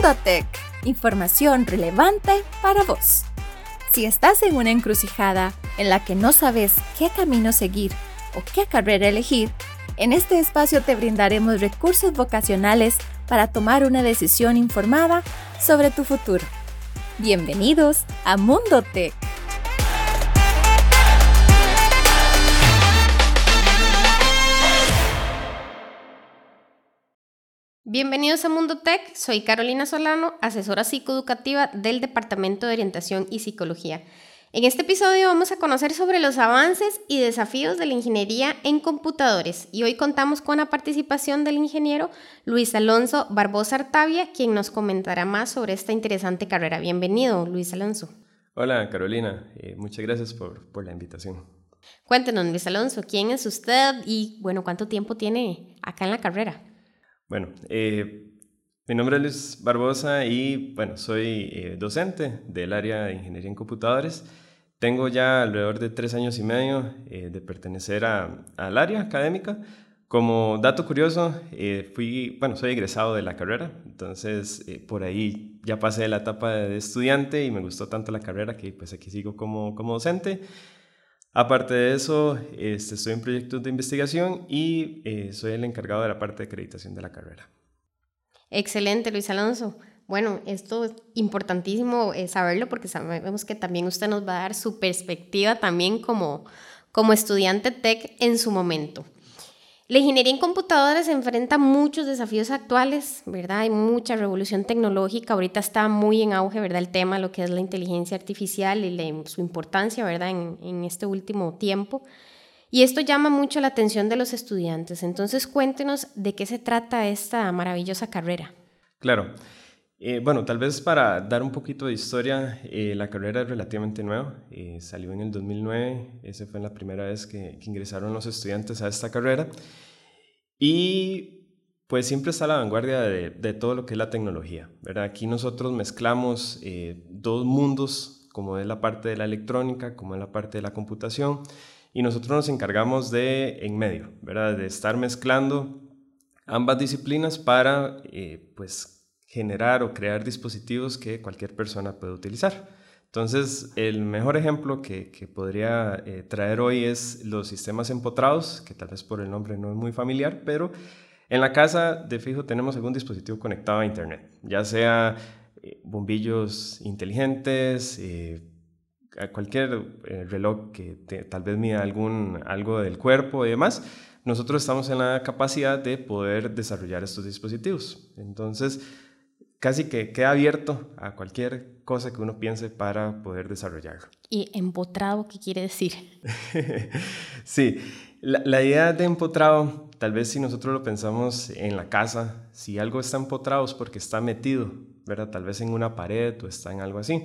Mundo Tech, información relevante para vos. Si estás en una encrucijada en la que no sabes qué camino seguir o qué carrera elegir, en este espacio te brindaremos recursos vocacionales para tomar una decisión informada sobre tu futuro. Bienvenidos a Mundo Bienvenidos a Mundo Tech, soy Carolina Solano, asesora psicoeducativa del Departamento de Orientación y Psicología. En este episodio vamos a conocer sobre los avances y desafíos de la ingeniería en computadores y hoy contamos con la participación del ingeniero Luis Alonso Barbosa Artavia, quien nos comentará más sobre esta interesante carrera. Bienvenido, Luis Alonso. Hola, Carolina. Eh, muchas gracias por, por la invitación. Cuéntenos, Luis Alonso, ¿quién es usted y, bueno, cuánto tiempo tiene acá en la carrera? Bueno, eh, mi nombre es Luis Barbosa y bueno, soy eh, docente del área de ingeniería en computadores. Tengo ya alrededor de tres años y medio eh, de pertenecer al área académica. Como dato curioso, fui, bueno, soy egresado de la carrera, entonces por ahí ya pasé la etapa de estudiante y me gustó tanto la carrera que pues aquí sigo como, como docente. Aparte de eso, este, estoy en proyectos de investigación y eh, soy el encargado de la parte de acreditación de la carrera. Excelente, Luis Alonso. Bueno, esto es importantísimo eh, saberlo porque sabemos que también usted nos va a dar su perspectiva también como, como estudiante tech en su momento. La ingeniería en computadoras enfrenta muchos desafíos actuales, ¿verdad? Hay mucha revolución tecnológica, ahorita está muy en auge, ¿verdad? El tema, lo que es la inteligencia artificial y su importancia, ¿verdad? En, en, este último tiempo. Y esto llama mucho la atención de los estudiantes. Entonces, cuéntenos de qué se trata esta maravillosa carrera. Claro. Eh, bueno, tal vez para dar un poquito de historia, eh, la carrera es relativamente nueva, eh, salió en el 2009, esa fue la primera vez que, ingresaron los estudiantes a esta carrera y pues siempre está a la vanguardia de, todo lo que es la tecnología, ¿verdad? Aquí nosotros mezclamos dos mundos, como es la parte de la electrónica, como es la parte de la computación, y nosotros nos encargamos de, en medio, ¿verdad? De estar mezclando ambas disciplinas para, pues, generar o crear dispositivos que cualquier persona puede utilizar. Entonces, el mejor ejemplo que, que podría eh, traer hoy es los sistemas empotrados, que tal vez por el nombre no es muy familiar, pero en la casa de fijo tenemos algún dispositivo conectado a Internet, ya sea eh, bombillos inteligentes, eh, cualquier reloj que tal vez mida algún, algo del cuerpo y demás, nosotros estamos en la capacidad de poder desarrollar estos dispositivos. Entonces, casi que queda abierto a cualquier cosa que uno piense para poder desarrollarlo. ¿Y empotrado qué quiere decir? sí, la, idea de empotrado, tal vez si nosotros lo pensamos en la casa, si algo está empotrado es porque está metido, ¿verdad? Tal vez en una pared o está en algo así.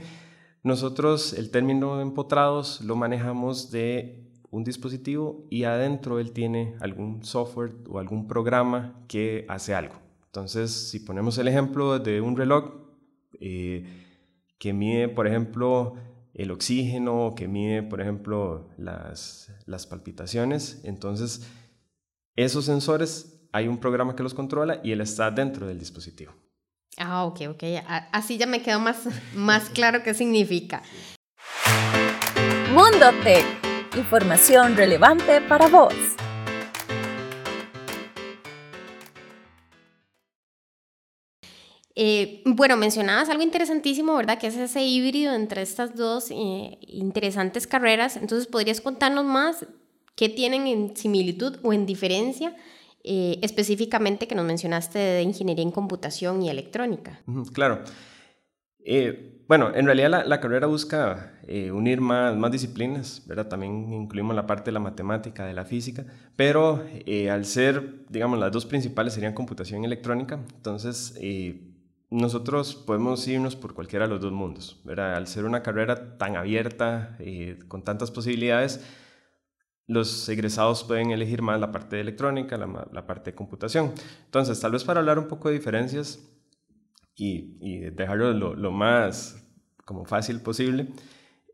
Nosotros el término empotrados lo manejamos de un dispositivo y adentro él tiene algún software o algún programa que hace algo. Entonces, si ponemos el ejemplo de un reloj eh, que mide, por ejemplo, el oxígeno, que mide, por ejemplo, las, las palpitaciones, entonces esos sensores hay un programa que los controla y él está dentro del dispositivo. Ah, ok, ok. Así ya me quedó más, más claro qué significa. Mundo Tech. Información relevante para vos. Eh, bueno, mencionabas algo interesantísimo, ¿verdad? Que es ese híbrido entre estas dos eh, interesantes carreras. Entonces, ¿podrías contarnos más qué tienen en similitud o en diferencia eh, específicamente que nos mencionaste de ingeniería en computación y electrónica? Claro. bueno, en realidad la, carrera busca unir más, más disciplinas, ¿verdad? También incluimos la parte de la matemática, de la física, pero al ser, digamos, las dos principales serían computación y electrónica, entonces nosotros podemos irnos por cualquiera de los dos mundos, ¿verdad? Al ser una carrera tan abierta eh, con tantas posibilidades, los egresados pueden elegir más la parte de electrónica, la, parte de computación. Entonces, tal vez para hablar un poco de diferencias y, dejarlo lo, más como fácil posible,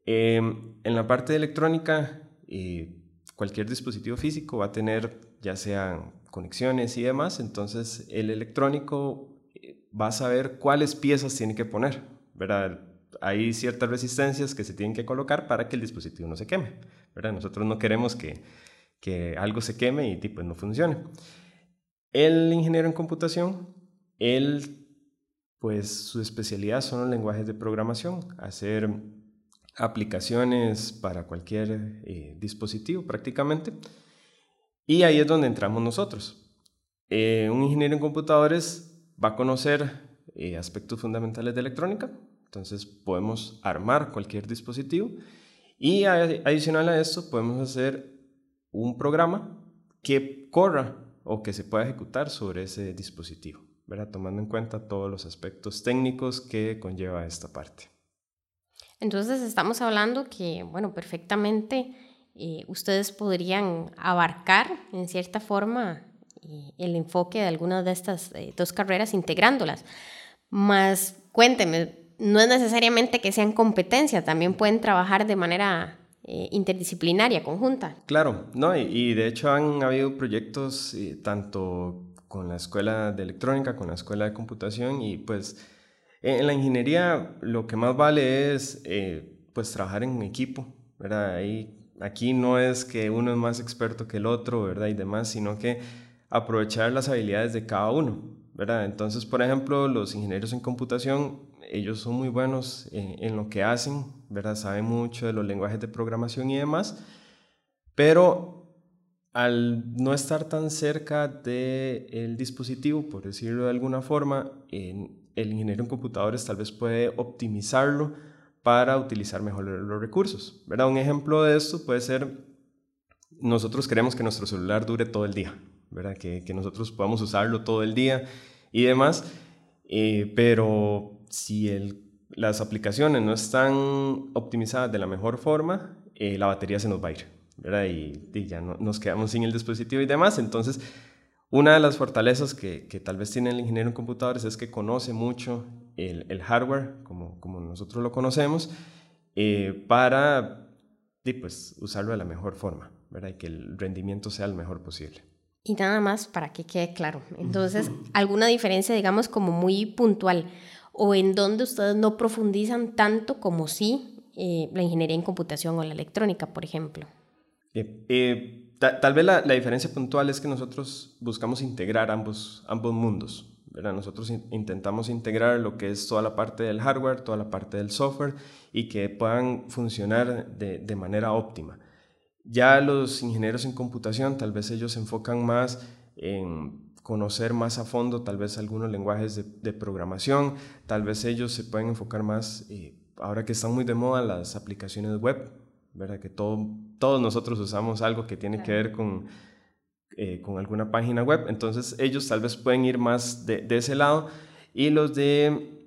em, en la parte de electrónica, eh, cualquier dispositivo físico va a tener ya sean conexiones y demás, entonces el electrónico va a saber cuáles piezas tiene que poner, ¿verdad? Hay ciertas resistencias que se tienen que colocar para que el dispositivo no se queme, ¿verdad? Nosotros no queremos que, que algo se queme y tipo no funcione. El ingeniero en computación, él, pues su especialidad son los lenguajes de programación, hacer aplicaciones para cualquier eh, dispositivo prácticamente. Y ahí es donde entramos nosotros. Eh, un ingeniero en computadores va a conocer eh, aspectos fundamentales de electrónica, entonces podemos armar cualquier dispositivo y adicional a esto podemos hacer un programa que corra o que se pueda ejecutar sobre ese dispositivo, ¿verdad? tomando en cuenta todos los aspectos técnicos que conlleva esta parte. Entonces estamos hablando que, bueno, perfectamente eh, ustedes podrían abarcar en cierta forma eh, el enfoque de algunas de estas eh, dos carreras integrándolas. Más cuénteme, no es necesariamente que sean competencia, también pueden trabajar de manera interdisciplinaria, conjunta. Claro, no, y, de hecho han habido proyectos tanto con la escuela de electrónica, con la escuela de computación y pues en la ingeniería lo que más vale es pues trabajar en equipo, ¿verdad? Ahí Aquí no es que uno es más experto que el otro, ¿verdad? Y demás, sino que aprovechar las habilidades de cada uno, ¿verdad? Entonces, por ejemplo, los ingenieros en computación, ellos son muy buenos en, lo que hacen, ¿verdad? Saben mucho de los lenguajes de programación y demás, pero al no estar tan cerca del dispositivo, por decirlo de alguna forma, el ingeniero en computadores tal vez puede optimizarlo para utilizar mejor los recursos. ¿verdad? Un ejemplo de esto puede ser, nosotros queremos que nuestro celular dure todo el día, ¿verdad? Que, que nosotros podamos usarlo todo el día y demás, eh, pero si el, las aplicaciones no están optimizadas de la mejor forma, eh, la batería se nos va a ir, ¿verdad? Y, y ya no, nos quedamos sin el dispositivo y demás, entonces una de las fortalezas que, que, tal vez tiene el ingeniero en computadores es que conoce mucho el, el hardware, como, como, nosotros lo conocemos, eh, para pues, usarlo de la mejor forma, ¿verdad? Y que el rendimiento sea el mejor posible. Y nada más para que quede claro. Entonces, ¿alguna diferencia, digamos, como muy puntual? ¿O en donde ustedes no profundizan tanto como sí eh, la ingeniería en computación o la electrónica, por ejemplo? Eh, tal vez la, diferencia puntual es que nosotros buscamos integrar ambos, ambos mundos. ¿verdad? Nosotros intentamos integrar lo que es toda la parte del hardware, toda la parte del software y que puedan funcionar de, de manera óptima. Ya los ingenieros en computación, tal vez ellos se enfocan más en conocer más a fondo tal vez algunos lenguajes de, de programación, tal vez ellos se pueden enfocar más, eh, ahora que están muy de moda las aplicaciones web, ¿verdad? Que todo, todos nosotros usamos algo que tiene que ver con, eh, con alguna página web, entonces ellos tal vez pueden ir más de, de ese lado. Y los de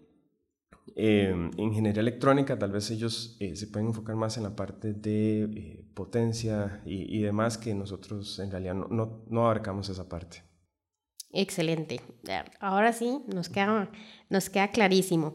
eh, ingeniería electrónica, tal vez ellos eh, se pueden enfocar más en la parte de potencia y, y, demás que nosotros en realidad no, no, no abarcamos esa parte. Excelente. Ahora sí, nos queda, nos queda clarísimo.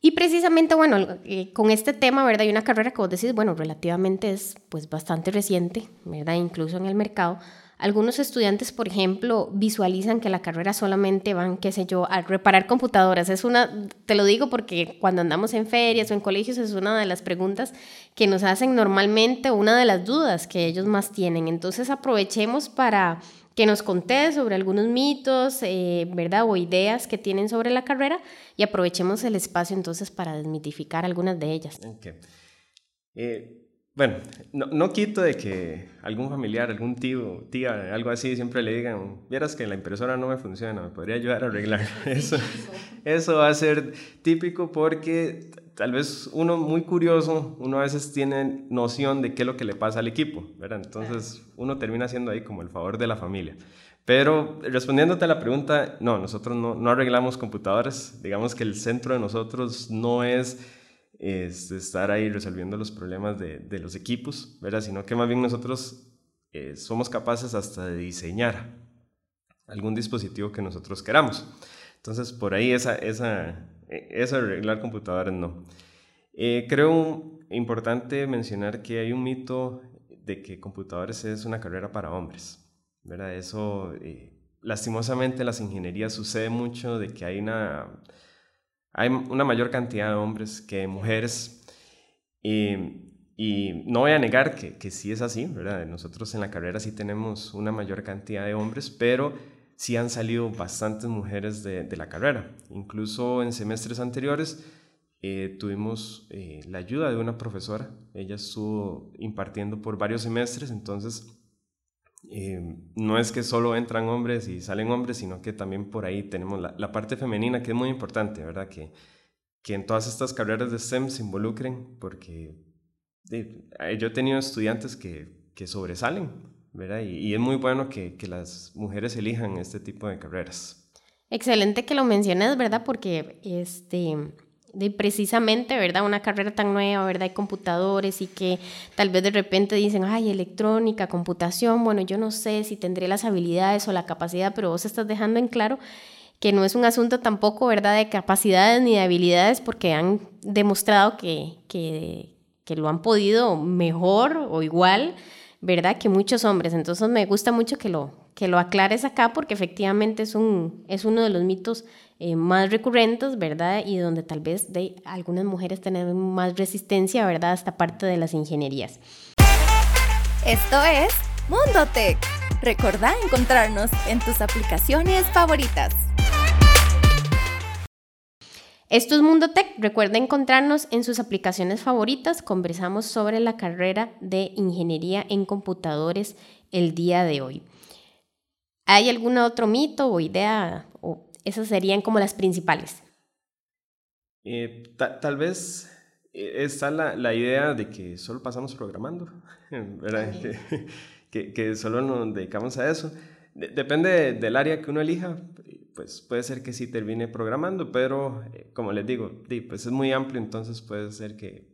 Y precisamente, bueno, eh, con este tema, ¿verdad? Hay una carrera que vos decís, bueno, relativamente es pues bastante reciente, ¿verdad? Incluso en el mercado. Algunos estudiantes, por ejemplo, visualizan que la carrera solamente van, qué sé yo, a reparar computadoras. Es una, te lo digo porque cuando andamos en ferias o en colegios es una de las preguntas que nos hacen normalmente, una de las dudas que ellos más tienen. Entonces aprovechemos para que nos conté sobre algunos mitos, eh, ¿verdad? O ideas que tienen sobre la carrera y aprovechemos el espacio entonces para desmitificar algunas de ellas. Eh, bueno, no, no, quito de que algún familiar, algún tío, tía, algo así, siempre le digan, vieras que la impresora no me funciona, me podría ayudar a arreglar. Eso, eso va a ser típico porque tal vez uno muy curioso, uno a veces tiene noción de qué es lo que le pasa al equipo, ¿verdad? Entonces uno termina haciendo ahí como el favor de la familia. Pero respondiéndote a la pregunta, no, nosotros no, no arreglamos computadoras, digamos que el centro de nosotros no es, es estar ahí resolviendo los problemas de, de, los equipos, ¿verdad? Sino que más bien nosotros eh, somos capaces hasta de diseñar algún dispositivo que nosotros queramos. Entonces, por ahí esa, esa, eh, eso arreglar computadoras no. Eh, creo importante mencionar que hay un mito de que computadores es una carrera para hombres, ¿verdad? Eso eh, lastimosamente las ingenierías sucede mucho de que hay una, hay una mayor cantidad de hombres que mujeres. Y, y no voy a negar que, que, sí es así, ¿verdad? Nosotros en la carrera sí tenemos una mayor cantidad de hombres, pero sí han salido bastantes mujeres de, de la carrera. Incluso en semestres anteriores eh, tuvimos eh, la ayuda de una profesora. Ella estuvo impartiendo por varios semestres, entonces eh, no es que solo entran hombres y salen hombres, sino que también por ahí tenemos la, la parte femenina, que es muy importante, ¿verdad? Que, que en todas estas carreras de STEM se involucren, porque yo he tenido estudiantes que, que sobresalen, ¿verdad? Y, es muy bueno que, que, las mujeres elijan este tipo de carreras. Excelente que lo menciones, ¿verdad? Porque este, de precisamente, ¿verdad? Una carrera tan nueva, ¿verdad? Hay computadores y que tal vez de repente dicen, ay, electrónica, computación, bueno, yo no sé si tendré las habilidades o la capacidad, pero vos estás dejando en claro que no es un asunto tampoco, ¿verdad?, de capacidades ni de habilidades, porque han demostrado que, que, que lo han podido mejor o igual, ¿verdad?, que muchos hombres. Entonces me gusta mucho que lo, que lo aclares acá, porque efectivamente es, un, es uno de los mitos eh, más recurrentes, ¿verdad? Y donde tal vez de algunas mujeres tienen más resistencia, ¿verdad? A esta parte de las ingenierías. Esto es Mundo Tech. Recordá encontrarnos en tus aplicaciones favoritas. Esto es Mundo Tech. Recuerda encontrarnos en sus aplicaciones favoritas. Conversamos sobre la carrera de ingeniería en computadores el día de hoy. ¿Hay algún otro mito o idea? Esas serían como las principales. Eh, tal vez eh, está la, la, idea de que solo pasamos programando, ¿verdad? Que, que, solo nos dedicamos a eso. depende del área que uno elija, pues puede ser que sí termine programando, pero eh, como les digo, pues es muy amplio, entonces puede ser que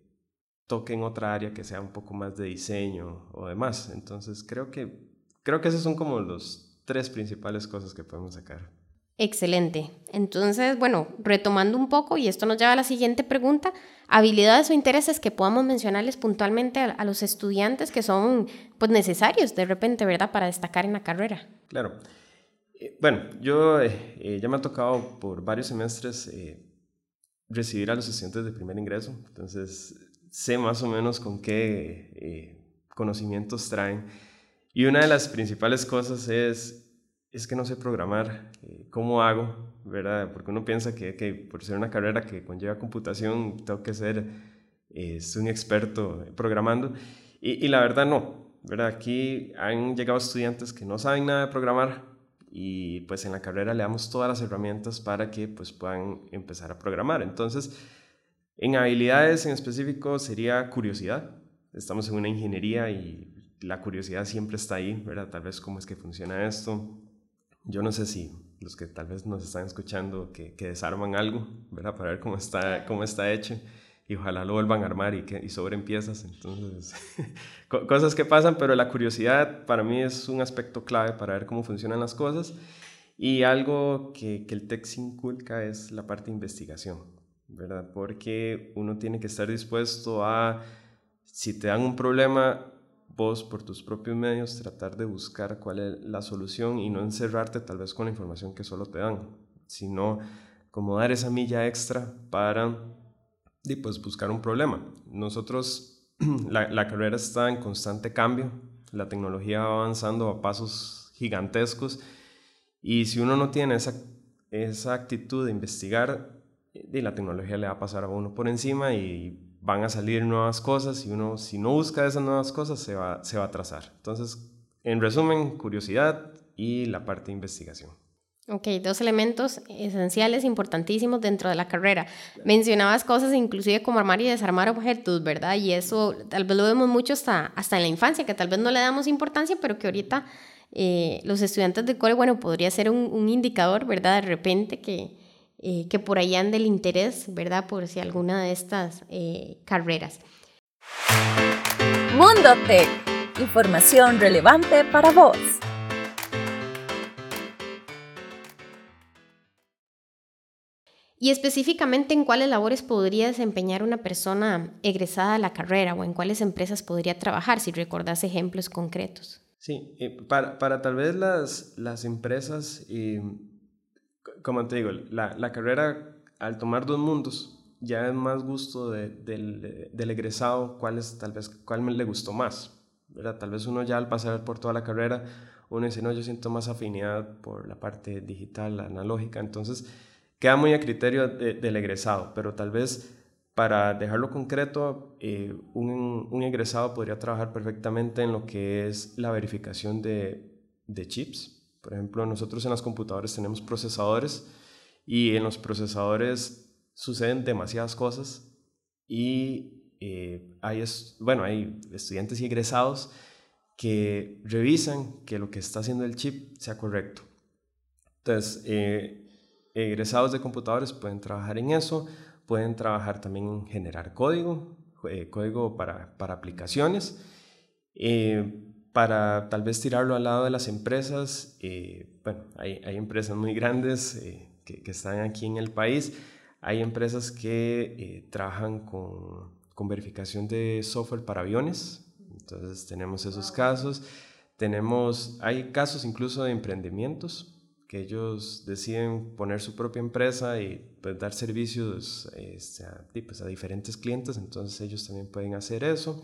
toque en otra área que sea un poco más de diseño o demás. Entonces creo que, creo que esos son como los tres principales cosas que podemos sacar. Excelente. Entonces, bueno, retomando un poco, y esto nos lleva a la siguiente pregunta, habilidades o intereses que podamos mencionarles puntualmente a, los estudiantes que son pues, necesarios de repente, ¿verdad?, para destacar en la carrera. Claro. Eh, bueno, yo eh, eh, ya me ha tocado por varios semestres recibir a los estudiantes de primer ingreso, entonces sé más o menos con qué conocimientos traen. Y una de las principales cosas es, es que no sé programar, ¿cómo hago? ¿verdad? Porque uno piensa que, que, por ser una carrera que conlleva computación, tengo que ser un experto programando. Y, y la verdad no, ¿verdad? Aquí han llegado estudiantes que no saben nada de programar, y pues en la carrera le damos todas las herramientas para que pues puedan empezar a programar. Entonces, en habilidades en específico sería curiosidad. Estamos en una ingeniería y la curiosidad siempre está ahí, ¿verdad? Tal vez cómo es que funciona esto. Yo no sé si los que tal vez nos están escuchando que, que desarman algo, ¿verdad? Para ver cómo está, cómo está hecho y ojalá lo vuelvan a armar y, que, y sobren piezas. Entonces, cosas que pasan, pero la curiosidad para mí es un aspecto clave para ver cómo funcionan las cosas. Y algo que, que el TEC inculca es la parte de investigación, ¿verdad? Porque uno tiene que estar dispuesto a, si te dan un problema, vos por tus propios medios tratar de buscar cuál es la solución y no encerrarte tal vez con la información que solo te dan, sino como dar esa milla extra para y pues buscar un problema. Nosotros, la, la, carrera está en constante cambio, la tecnología va avanzando a pasos gigantescos y si uno no tiene esa, esa actitud de investigar, y la tecnología le va a pasar a uno por encima y van a salir nuevas cosas y uno si no busca esas nuevas cosas se va, se va a atrasar. Entonces, en resumen, curiosidad y la parte de investigación. Ok, dos elementos esenciales, importantísimos dentro de la carrera. Mencionabas cosas inclusive como armar y desarmar objetos, ¿verdad? Y eso tal vez lo vemos mucho hasta, hasta en la infancia, que tal vez no le damos importancia, pero que ahorita eh, los estudiantes de core, bueno, podría ser un, indicador, ¿verdad? De repente que, eh, que por ahí ande el interés, ¿verdad? Por si alguna de estas eh, carreras. Mundo Tech, información relevante para vos. Y específicamente en cuáles labores podría desempeñar una persona egresada a la carrera o en cuáles empresas podría trabajar, si recordás ejemplos concretos. Sí, para, para, tal vez las, las empresas, como te digo, la, la, carrera al tomar dos mundos ya es más gusto del, del, egresado, cuál, es, tal vez, cuál le gustó más. ¿verdad? Tal vez uno ya al pasar por toda la carrera, uno dice, no, yo siento más afinidad por la parte digital, analógica, entonces queda muy a criterio del egresado, pero tal vez para dejarlo concreto, eh, un, un, egresado podría trabajar perfectamente en lo que es la verificación de, de chips. Por ejemplo, nosotros en las computadoras tenemos procesadores y en los procesadores suceden demasiadas cosas y eh, hay, bueno, hay estudiantes y egresados que revisan que lo que está haciendo el chip sea correcto. Entonces, eh, egresados de computadores pueden trabajar en eso, pueden trabajar también en generar código, eh, código para, para aplicaciones, para tal vez tirarlo al lado de las empresas. bueno, hay, hay, empresas muy grandes que, que, están aquí en el país hay empresas que eh, trabajan con, con, verificación de software para aviones, entonces tenemos esos casos. Tenemos, hay casos incluso de emprendimientos que ellos deciden poner su propia empresa y pues, dar servicios este, a, pues, a, diferentes clientes, entonces ellos también pueden hacer eso.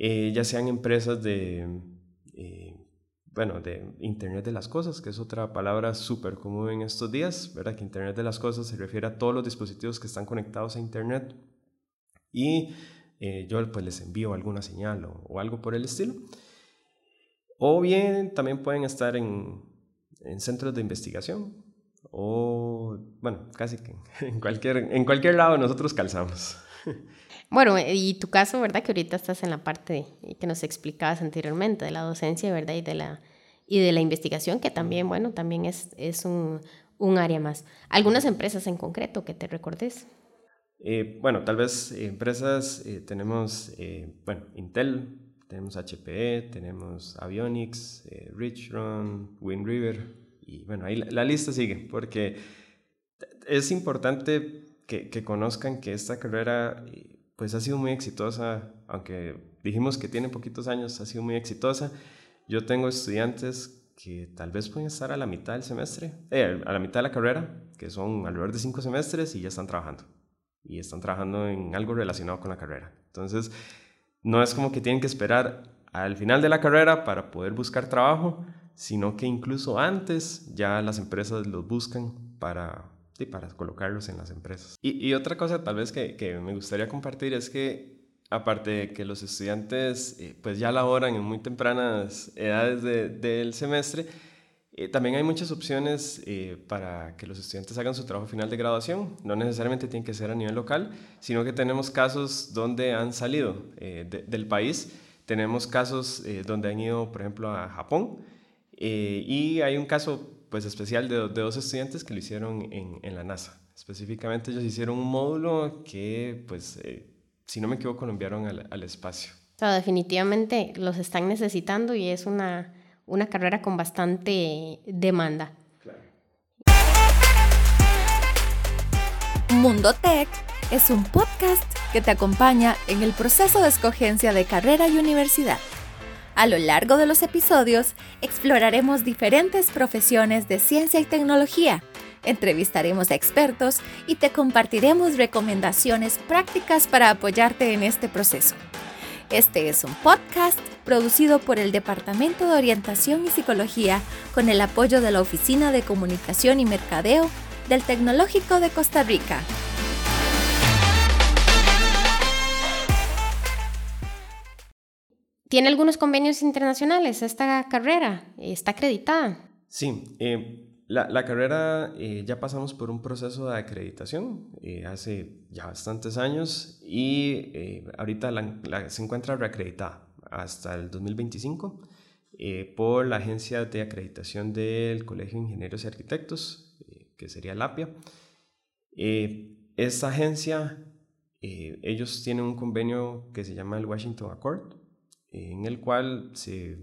Eh, ya sean empresas de eh, bueno, de Internet de las Cosas, que es otra palabra súper común en estos días, ¿verdad? Que Internet de las Cosas se refiere a todos los dispositivos que están conectados a Internet y eh, yo pues les envío alguna señal o, algo por el estilo. O bien también pueden estar en, en centros de investigación o, bueno, casi que en cualquier, en cualquier lado nosotros calzamos. Bueno, y tu caso, ¿verdad? Que ahorita estás en la parte que nos explicabas anteriormente de la docencia, ¿verdad? Y de la, y de la investigación, que también, bueno, también es, es un, un área más. ¿Algunas empresas en concreto que te recordes? Eh, bueno, tal vez empresas, eh, tenemos, eh, bueno, Intel, tenemos HPE, tenemos Avionics, Richron, Wind River, y bueno, ahí la, lista sigue, porque es importante que, que conozcan que esta carrera pues ha sido muy exitosa, aunque dijimos que tiene poquitos años, ha sido muy exitosa. Yo tengo estudiantes que tal vez pueden estar a la mitad del semestre, eh, a la mitad de la carrera, que son alrededor de cinco semestres y ya están trabajando. Y están trabajando en algo relacionado con la carrera. Entonces, no es como que tienen que esperar al final de la carrera para poder buscar trabajo, sino que incluso antes ya las empresas los buscan para y para colocarlos en las empresas. Y, otra cosa tal vez que, me gustaría compartir es que aparte de que los estudiantes eh, pues ya laboran en muy tempranas edades del semestre, eh, también hay muchas opciones eh, para que los estudiantes hagan su trabajo final de graduación. No necesariamente tiene que ser a nivel local, sino que tenemos casos donde han salido del país. Tenemos casos donde han ido, por ejemplo, a Japón. y hay un caso pues especial de, dos estudiantes que lo hicieron en, en, la NASA. Específicamente ellos hicieron un módulo que, pues, eh, si no me equivoco, lo enviaron al, al espacio. O sea, definitivamente los están necesitando y es una, una carrera con bastante demanda. Claro. Mundo Tech es un podcast que te acompaña en el proceso de escogencia de carrera y universidad. A lo largo de los episodios exploraremos diferentes profesiones de ciencia y tecnología, entrevistaremos a expertos y te compartiremos recomendaciones prácticas para apoyarte en este proceso. Este es un podcast producido por el Departamento de Orientación y Psicología con el apoyo de la Oficina de Comunicación y Mercadeo del Tecnológico de Costa Rica. ¿Tiene algunos convenios internacionales esta carrera? ¿Está acreditada? Sí, eh, la, carrera eh, ya pasamos por un proceso de acreditación eh, hace ya bastantes años y ahorita se encuentra reacreditada hasta el 2025 por la Agencia de Acreditación del Colegio de Ingenieros y Arquitectos, que sería la APIA. esta agencia, ellos tienen un convenio que se llama el Washington Accord, en el cual se,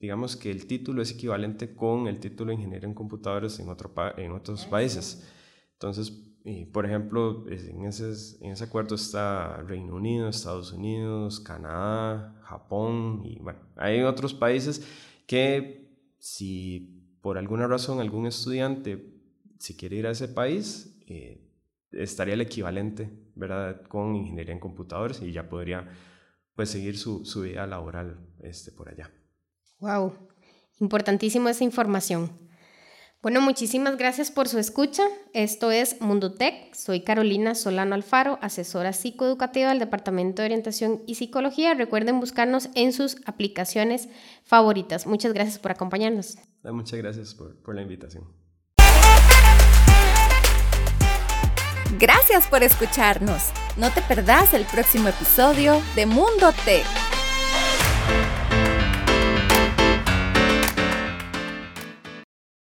digamos que el título es equivalente con el título de ingeniero en computadores en, otro en otros países. Entonces, Y, por ejemplo, en ese, en ese acuerdo está Reino Unido, Estados Unidos, Canadá, Japón y bueno, hay otros países que si por alguna razón algún estudiante si quiere ir a ese país, eh, estaría el equivalente, ¿verdad? Con ingeniería en computadores y ya podría pues seguir su, su vida laboral este, por allá. Wow, importantísimo esa información. Bueno, muchísimas gracias por su escucha. Esto es Mundo Tech. Soy Carolina Solano Alfaro, asesora psicoeducativa del Departamento de Orientación y Psicología. Recuerden buscarnos en sus aplicaciones favoritas. Muchas gracias por acompañarnos. Muchas gracias por, por la invitación. Gracias por escucharnos. No te perdás el próximo episodio de Mundo Tech.